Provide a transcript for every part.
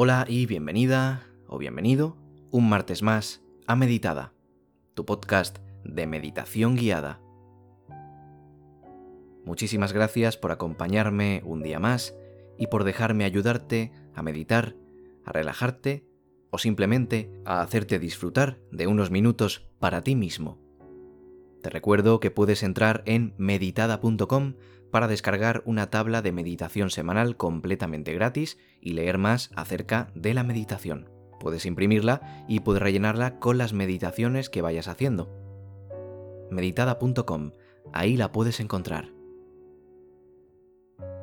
Hola y bienvenida o bienvenido un martes más a Meditada, tu podcast de meditación guiada. Muchísimas gracias por acompañarme un día más y por dejarme ayudarte a meditar, a relajarte o simplemente a hacerte disfrutar de unos minutos para ti mismo. Te recuerdo que puedes entrar en meditada.com para descargar una tabla de meditación semanal completamente gratis y leer más acerca de la meditación. Puedes imprimirla y puedes rellenarla con las meditaciones que vayas haciendo. meditada.com, ahí la puedes encontrar.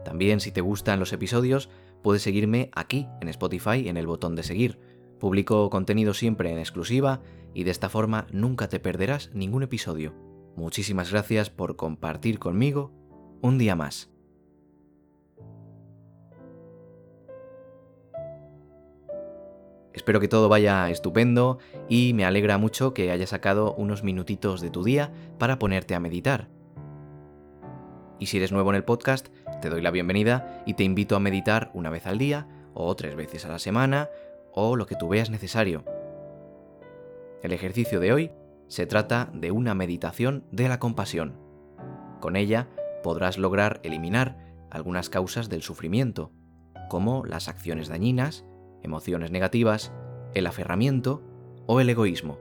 También si te gustan los episodios, puedes seguirme aquí en Spotify en el botón de seguir. Publico contenido siempre en exclusiva y de esta forma nunca te perderás ningún episodio. Muchísimas gracias por compartir conmigo un día más. Espero que todo vaya estupendo y me alegra mucho que hayas sacado unos minutitos de tu día para ponerte a meditar. Y si eres nuevo en el podcast, te doy la bienvenida y te invito a meditar una vez al día o tres veces a la semana o lo que tú veas necesario. El ejercicio de hoy se trata de una meditación de la compasión. Con ella podrás lograr eliminar algunas causas del sufrimiento, como las acciones dañinas, emociones negativas, el aferramiento o el egoísmo.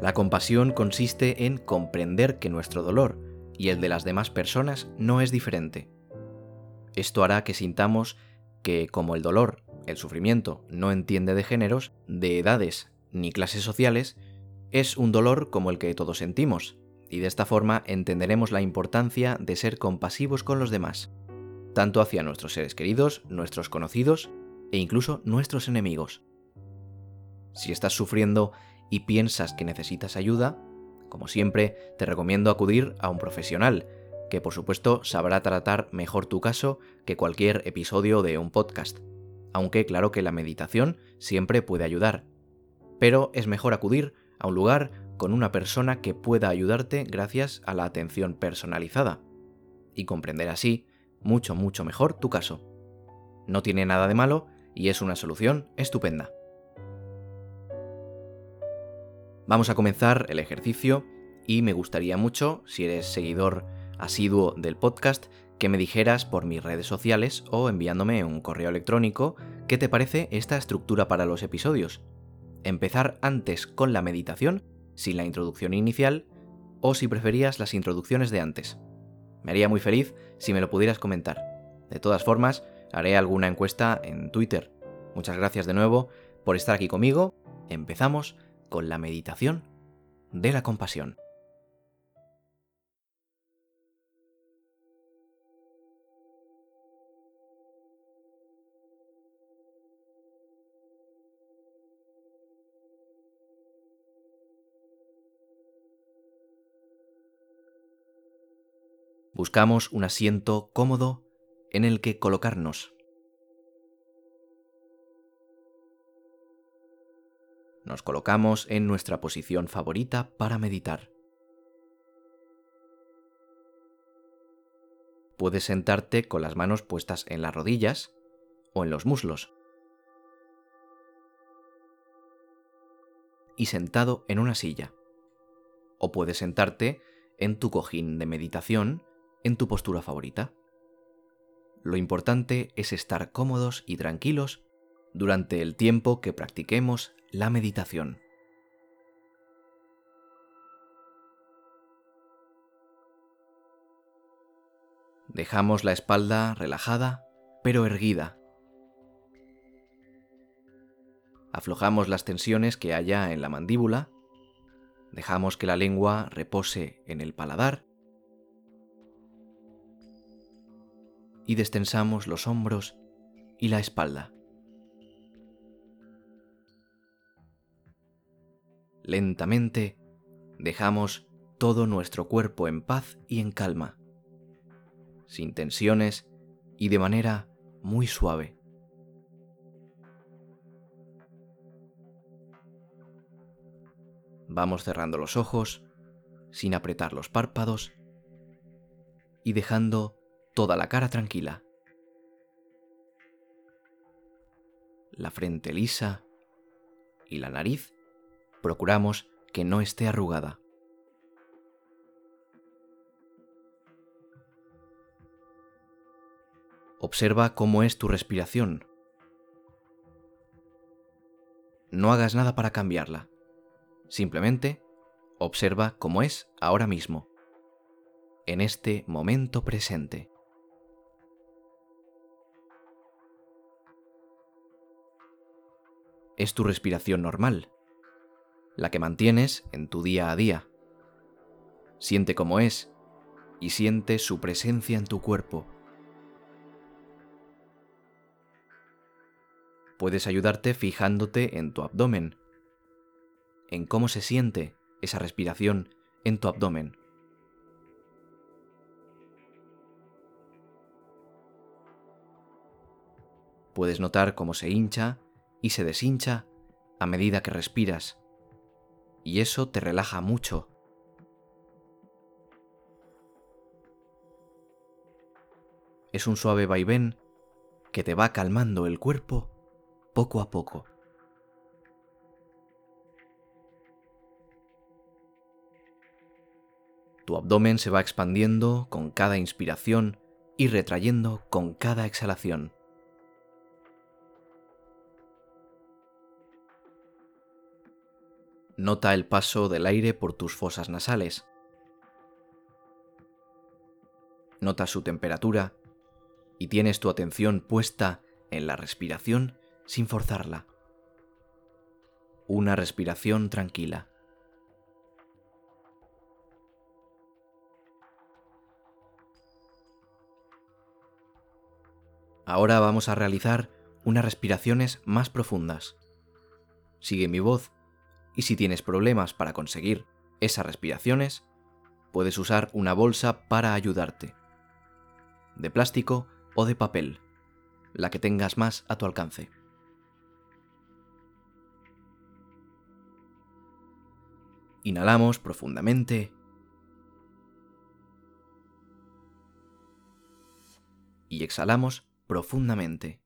La compasión consiste en comprender que nuestro dolor y el de las demás personas no es diferente. Esto hará que sintamos que como el dolor, el sufrimiento, no entiende de géneros, de edades ni clases sociales, es un dolor como el que todos sentimos, y de esta forma entenderemos la importancia de ser compasivos con los demás, tanto hacia nuestros seres queridos, nuestros conocidos e incluso nuestros enemigos. Si estás sufriendo y piensas que necesitas ayuda, como siempre, te recomiendo acudir a un profesional, que por supuesto sabrá tratar mejor tu caso que cualquier episodio de un podcast, aunque claro que la meditación siempre puede ayudar. Pero es mejor acudir a un lugar con una persona que pueda ayudarte gracias a la atención personalizada y comprender así mucho, mucho mejor tu caso. No tiene nada de malo y es una solución estupenda. Vamos a comenzar el ejercicio y me gustaría mucho, si eres seguidor asiduo del podcast, que me dijeras por mis redes sociales o enviándome un correo electrónico qué te parece esta estructura para los episodios. Empezar antes con la meditación sin la introducción inicial o si preferías las introducciones de antes. Me haría muy feliz si me lo pudieras comentar. De todas formas, haré alguna encuesta en Twitter. Muchas gracias de nuevo por estar aquí conmigo. Empezamos con la meditación de la compasión. Buscamos un asiento cómodo en el que colocarnos. Nos colocamos en nuestra posición favorita para meditar. Puedes sentarte con las manos puestas en las rodillas o en los muslos. Y sentado en una silla. O puedes sentarte en tu cojín de meditación en tu postura favorita. Lo importante es estar cómodos y tranquilos durante el tiempo que practiquemos la meditación. Dejamos la espalda relajada pero erguida. Aflojamos las tensiones que haya en la mandíbula. Dejamos que la lengua repose en el paladar y destensamos los hombros y la espalda. Lentamente dejamos todo nuestro cuerpo en paz y en calma, sin tensiones y de manera muy suave. Vamos cerrando los ojos, sin apretar los párpados y dejando toda la cara tranquila. la frente lisa y la nariz procuramos que no esté arrugada. Observa cómo es tu respiración. No hagas nada para cambiarla. Simplemente observa cómo es ahora mismo, en este momento presente. Es tu respiración normal, la que mantienes en tu día a día. Siente cómo es y siente su presencia en tu cuerpo. puedes ayudarte fijándote en tu abdomen, en cómo se siente esa respiración en tu abdomen. Puedes notar cómo se hincha y se deshincha a medida que respiras, y eso te relaja mucho. Es un suave vaivén que te va calmando el cuerpo poco a poco. Tu abdomen se va expandiendo con cada inspiración y retrayendo con cada exhalación. Nota el paso del aire por tus fosas nasales. Nota su temperatura y tienes tu atención puesta en la respiración sin forzarla. Una respiración tranquila. Ahora vamos a realizar unas respiraciones más profundas. Sigue mi voz y si tienes problemas para conseguir esas respiraciones, puedes usar una bolsa para ayudarte. De plástico o de papel, la que tengas más a tu alcance. Inhalamos profundamente. Y exhalamos profundamente.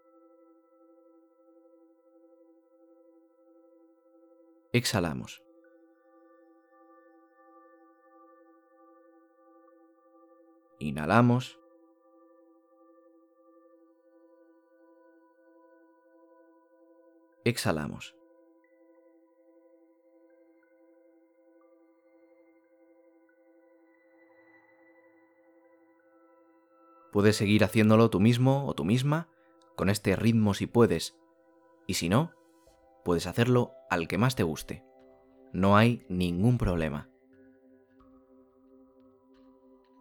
Exhalamos. Inhalamos. Exhalamos. Puedes seguir haciéndolo tú mismo o tú misma con este ritmo si puedes, y si no, puedes hacerlo al que más te guste. No hay ningún problema.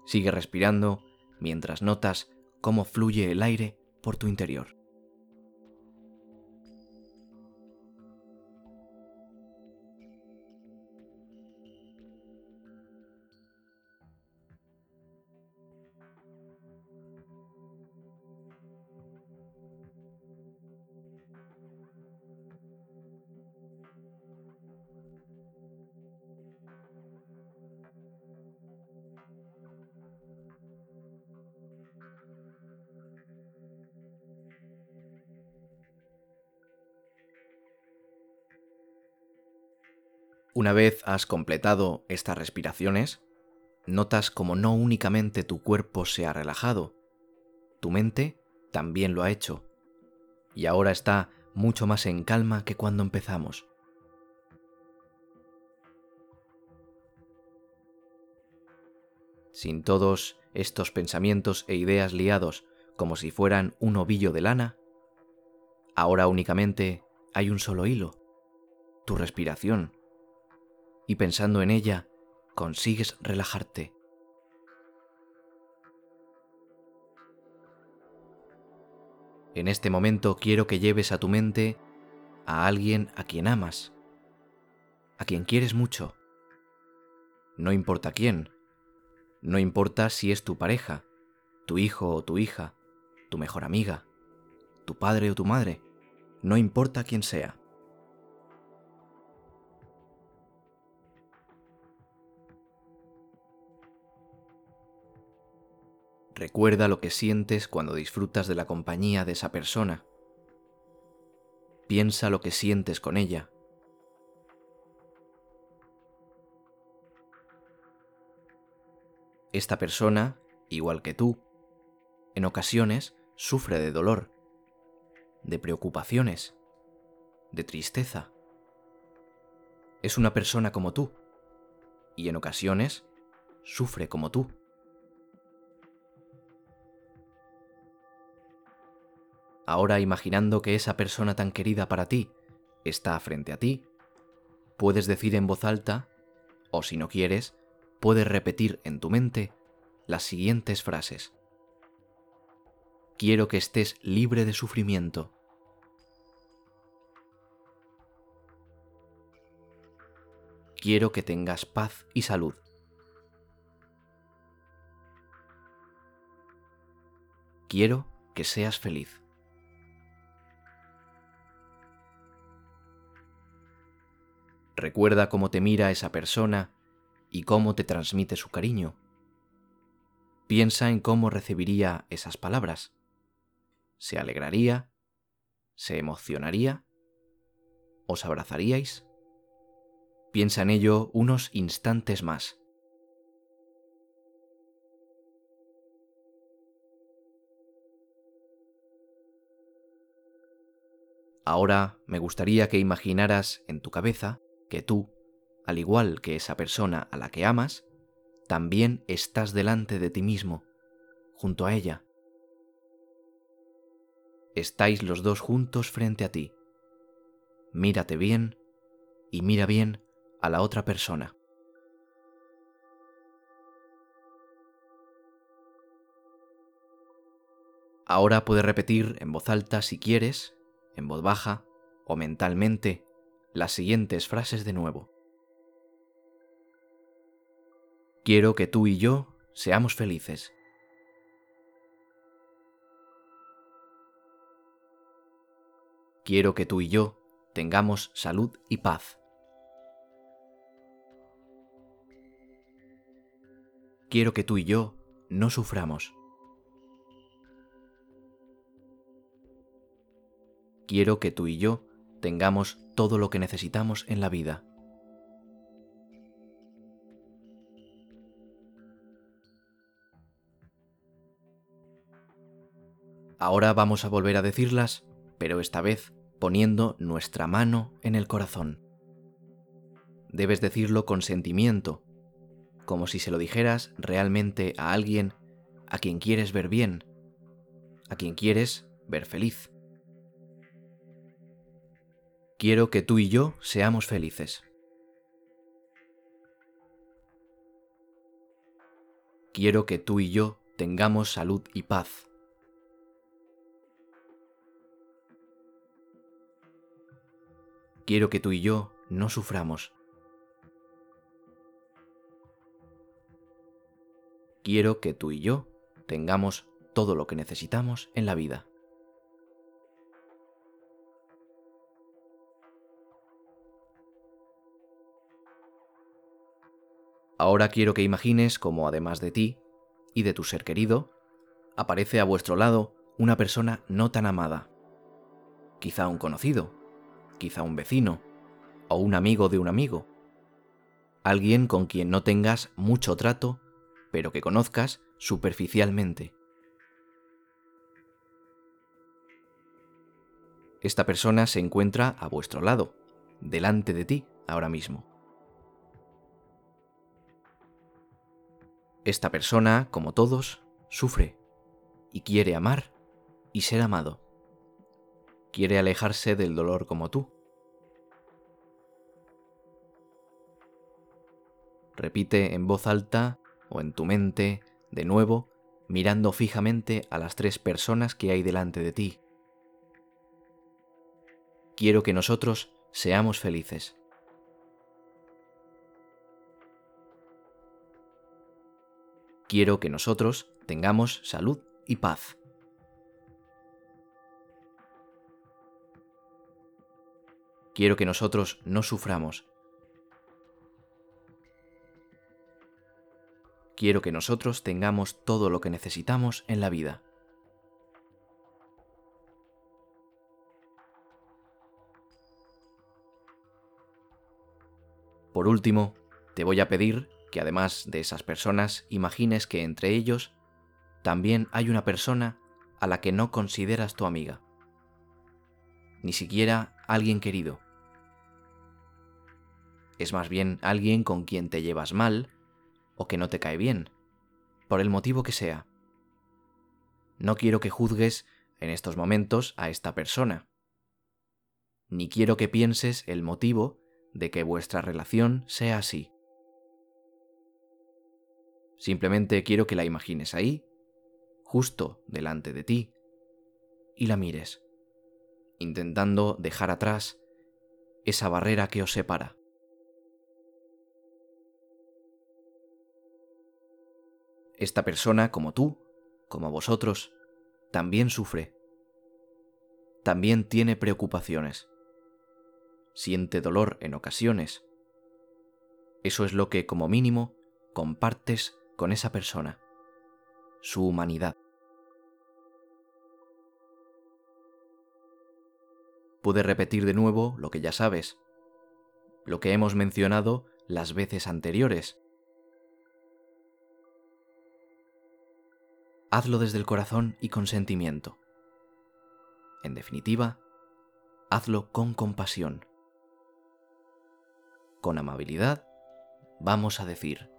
Sigue respirando mientras notas cómo fluye el aire por tu interior. Una vez has completado estas respiraciones, notas como no únicamente tu cuerpo se ha relajado, tu mente también lo ha hecho, y ahora está mucho más en calma que cuando empezamos. Sin todos estos pensamientos e ideas liados como si fueran un ovillo de lana, ahora únicamente hay un solo hilo, tu respiración y pensando en ella consigues relajarte. En este momento quiero que lleves a tu mente a alguien a quien amas, a quien quieres mucho. No importa quién, no importa si es tu pareja, tu hijo o tu hija, tu mejor amiga, tu padre o tu madre, no importa quién sea. Recuerda lo que sientes cuando disfrutas de la compañía de esa persona. Piensa lo que sientes con ella. Esta persona, igual que tú, en ocasiones sufre de dolor, de preocupaciones, de tristeza. Es una persona como tú y en ocasiones sufre como tú. Ahora imaginando que esa persona tan querida para ti está frente a ti, puedes decir en voz alta, o si no quieres, puedes repetir en tu mente las siguientes frases. Quiero que estés libre de sufrimiento. Quiero que tengas paz y salud. Quiero que seas feliz. Recuerda cómo te mira esa persona y cómo te transmite su cariño. Piensa en cómo recibiría esas palabras. ¿Se alegraría? ¿Se emocionaría? ¿Os abrazaríais? Piensa en ello unos instantes más. Ahora me gustaría que imaginaras en tu cabeza que tú, al igual que esa persona a la que amas, también estás delante de ti mismo, junto a ella. Estáis los dos juntos frente a ti. Mírate bien y mira bien a la otra persona. Ahora puedes repetir en voz alta si quieres, en voz baja o mentalmente las siguientes frases de nuevo. Quiero que tú y yo seamos felices. Quiero que tú y yo tengamos salud y paz. Quiero que tú y yo no suframos. Quiero que tú y yo tengamos todo lo que necesitamos en la vida. Ahora vamos a volver a decirlas, pero esta vez poniendo nuestra mano en el corazón. Debes decirlo con sentimiento, como si se lo dijeras realmente a alguien a quien quieres ver bien, a quien quieres ver feliz. Quiero que tú y yo seamos felices. Quiero que tú y yo tengamos salud y paz. Quiero que tú y yo no suframos. Quiero que tú y yo tengamos todo lo que necesitamos en la vida. Ahora quiero que imagines cómo además de ti y de tu ser querido, aparece a vuestro lado una persona no tan amada. Quizá un conocido, quizá un vecino, o un amigo de un amigo. Alguien con quien no tengas mucho trato, pero que conozcas superficialmente. Esta persona se encuentra a vuestro lado, delante de ti ahora mismo. Esta persona, como todos, sufre y quiere amar y ser amado. Quiere alejarse del dolor como tú. Repite en voz alta o en tu mente, de nuevo, mirando fijamente a las tres personas que hay delante de ti, quiero que nosotros seamos felices. Quiero que nosotros tengamos salud y paz. Quiero que nosotros no suframos. Quiero que nosotros tengamos todo lo que necesitamos en la vida. Por último, te voy a pedir que además de esas personas, imagines que entre ellos también hay una persona a la que no consideras tu amiga, ni siquiera alguien querido. Es más bien alguien con quien te llevas mal o que no te cae bien, por el motivo que sea. No quiero que juzgues en estos momentos a esta persona, ni quiero que pienses el motivo de que vuestra relación sea así. Simplemente quiero que la imagines ahí, justo delante de ti, y la mires, intentando dejar atrás esa barrera que os separa. Esta persona, como tú, como vosotros, también sufre, también tiene preocupaciones siente dolor en ocasiones. Eso es lo que, como mínimo, compartes con esa persona, su humanidad. Puedes repetir de nuevo lo que ya sabes, lo que hemos mencionado las veces anteriores. Hazlo desde el corazón y con sentimiento. En definitiva, hazlo con compasión con amabilidad, vamos a decir,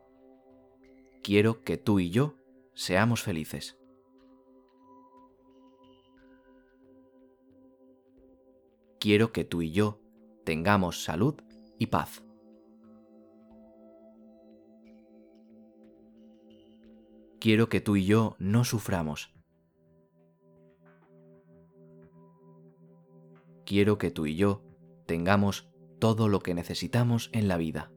quiero que tú y yo seamos felices. Quiero que tú y yo tengamos salud y paz. Quiero que tú y yo no suframos. Quiero que tú y yo tengamos todo lo que necesitamos en la vida.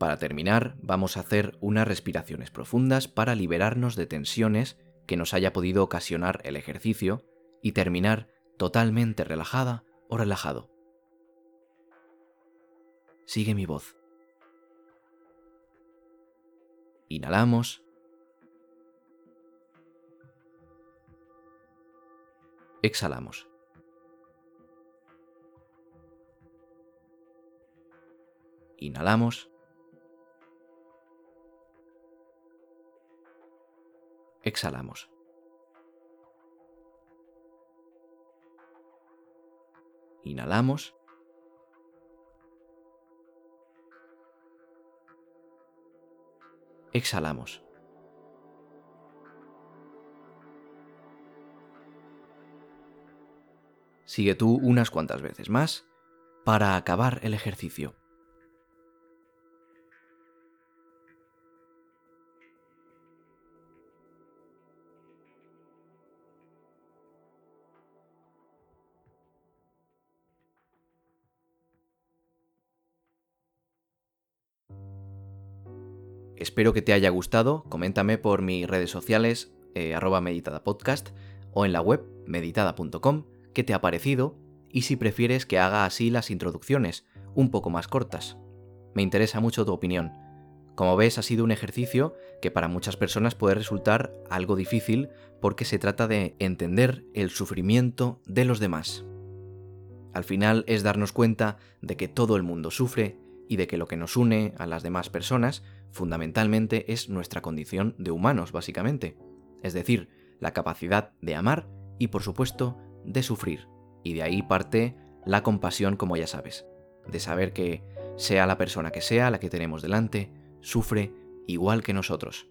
Para terminar, vamos a hacer unas respiraciones profundas para liberarnos de tensiones que nos haya podido ocasionar el ejercicio y terminar totalmente relajada o relajado. Sigue mi voz. Inhalamos Exhalamos. Inhalamos. Exhalamos. Inhalamos. Exhalamos. Sigue tú unas cuantas veces más para acabar el ejercicio. Espero que te haya gustado, coméntame por mis redes sociales, eh, meditadapodcast o en la web meditada.com qué te ha parecido y si prefieres que haga así las introducciones, un poco más cortas. Me interesa mucho tu opinión. Como ves, ha sido un ejercicio que para muchas personas puede resultar algo difícil porque se trata de entender el sufrimiento de los demás. Al final es darnos cuenta de que todo el mundo sufre y de que lo que nos une a las demás personas fundamentalmente es nuestra condición de humanos, básicamente. Es decir, la capacidad de amar y por supuesto de sufrir. Y de ahí parte la compasión, como ya sabes, de saber que, sea la persona que sea la que tenemos delante, sufre igual que nosotros.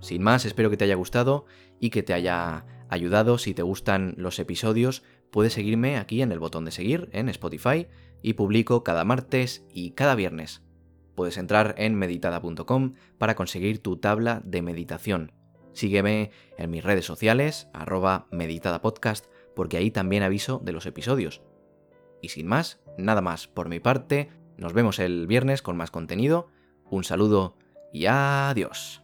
Sin más, espero que te haya gustado y que te haya ayudado. Si te gustan los episodios, puedes seguirme aquí en el botón de seguir en Spotify y publico cada martes y cada viernes. Puedes entrar en meditada.com para conseguir tu tabla de meditación. Sígueme en mis redes sociales, arroba meditadapodcast, porque ahí también aviso de los episodios. Y sin más, nada más por mi parte, nos vemos el viernes con más contenido. Un saludo y adiós.